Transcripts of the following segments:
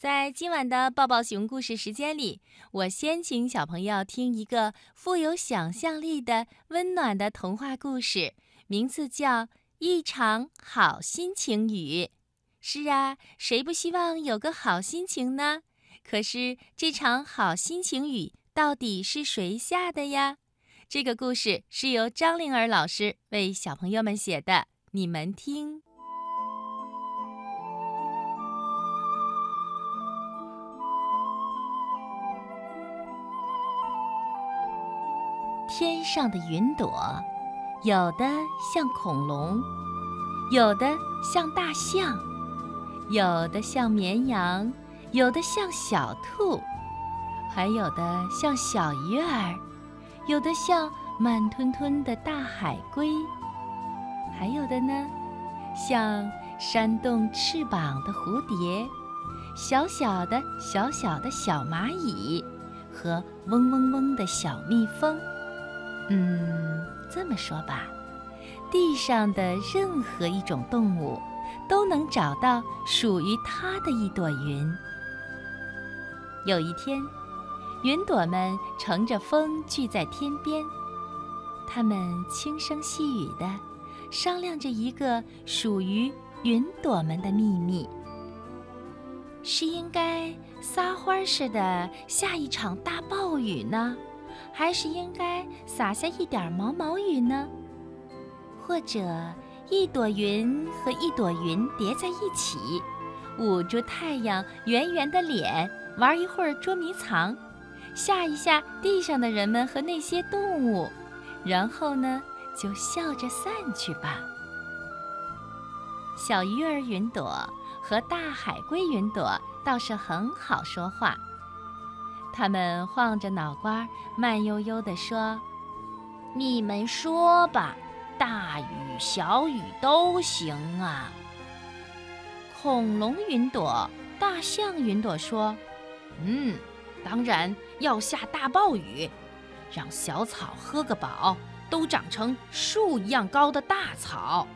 在今晚的抱抱熊故事时间里，我先请小朋友听一个富有想象力的温暖的童话故事，名字叫《一场好心情雨》。是啊，谁不希望有个好心情呢？可是这场好心情雨到底是谁下的呀？这个故事是由张灵儿老师为小朋友们写的，你们听。天上的云朵，有的像恐龙，有的像大象，有的像绵羊，有的像小兔，还有的像小鱼儿，有的像慢吞吞的大海龟，还有的呢，像扇动翅膀的蝴蝶，小小的、小小的小蚂蚁和嗡嗡嗡的小蜜蜂。嗯，这么说吧，地上的任何一种动物，都能找到属于它的一朵云。有一天，云朵们乘着风聚在天边，它们轻声细语地商量着一个属于云朵们的秘密：是应该撒欢似的下一场大暴雨呢？还是应该洒下一点毛毛雨呢？或者一朵云和一朵云叠在一起，捂住太阳圆圆的脸，玩一会儿捉迷藏，吓一吓地上的人们和那些动物，然后呢，就笑着散去吧。小鱼儿云朵和大海龟云朵倒是很好说话。他们晃着脑瓜，慢悠悠地说：“你们说吧，大雨小雨都行啊。”恐龙云朵、大象云朵说：“嗯，当然要下大暴雨，让小草喝个饱，都长成树一样高的大草；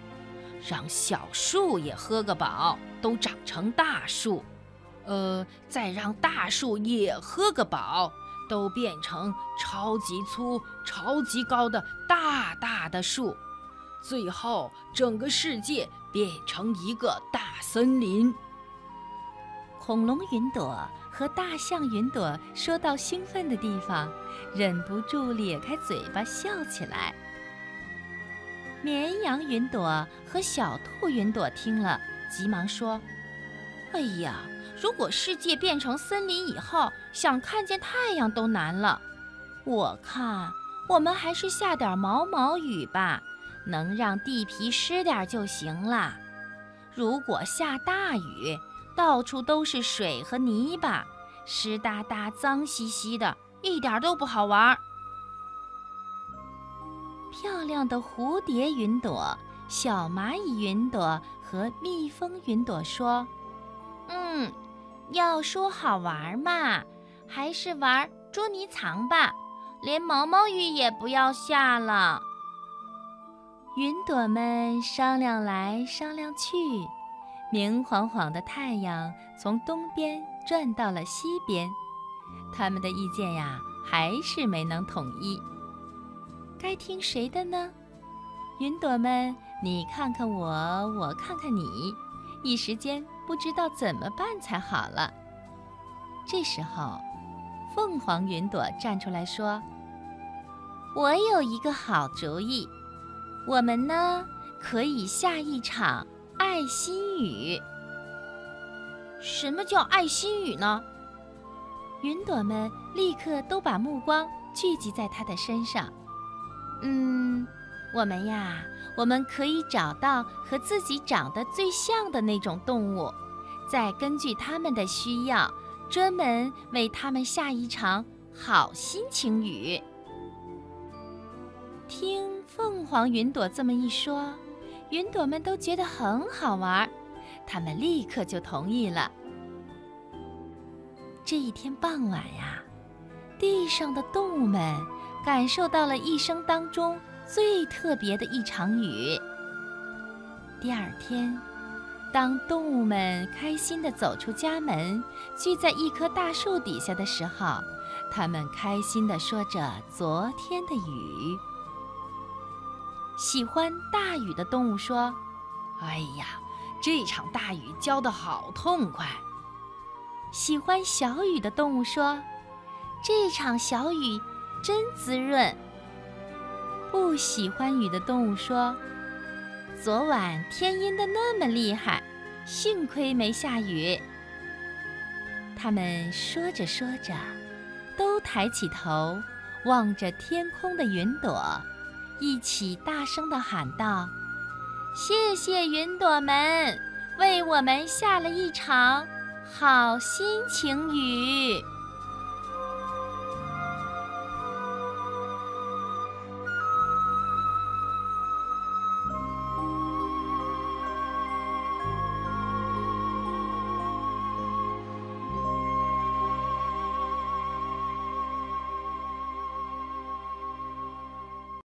让小树也喝个饱，都长成大树。”呃，再让大树也喝个饱，都变成超级粗、超级高的大大的树，最后整个世界变成一个大森林。恐龙云朵和大象云朵说到兴奋的地方，忍不住咧开嘴巴笑起来。绵羊云朵和小兔云朵听了，急忙说：“哎呀！”如果世界变成森林以后，想看见太阳都难了。我看我们还是下点毛毛雨吧，能让地皮湿点就行了。如果下大雨，到处都是水和泥巴，湿哒哒、脏兮兮的，一点都不好玩。漂亮的蝴蝶云朵、小蚂蚁云朵和蜜蜂云朵说：“嗯。”要说好玩嘛，还是玩捉迷藏吧，连毛毛雨也不要下了。云朵们商量来商量去，明晃晃的太阳从东边转到了西边，他们的意见呀还是没能统一。该听谁的呢？云朵们，你看看我，我看看你。一时间不知道怎么办才好了。这时候，凤凰云朵站出来说：“我有一个好主意，我们呢可以下一场爱心雨。”什么叫爱心雨呢？云朵们立刻都把目光聚集在他的身上。嗯，我们呀。我们可以找到和自己长得最像的那种动物，再根据它们的需要，专门为它们下一场好心情雨。听凤凰云朵这么一说，云朵们都觉得很好玩，他们立刻就同意了。这一天傍晚呀，地上的动物们感受到了一生当中。最特别的一场雨。第二天，当动物们开心地走出家门，聚在一棵大树底下的时候，它们开心地说着昨天的雨。喜欢大雨的动物说：“哎呀，这场大雨浇得好痛快。”喜欢小雨的动物说：“这场小雨真滋润。”不喜欢雨的动物说。昨晚天阴的那么厉害，幸亏没下雨。他们说着说着，都抬起头，望着天空的云朵，一起大声地喊道：“谢谢云朵们，为我们下了一场好心情雨。”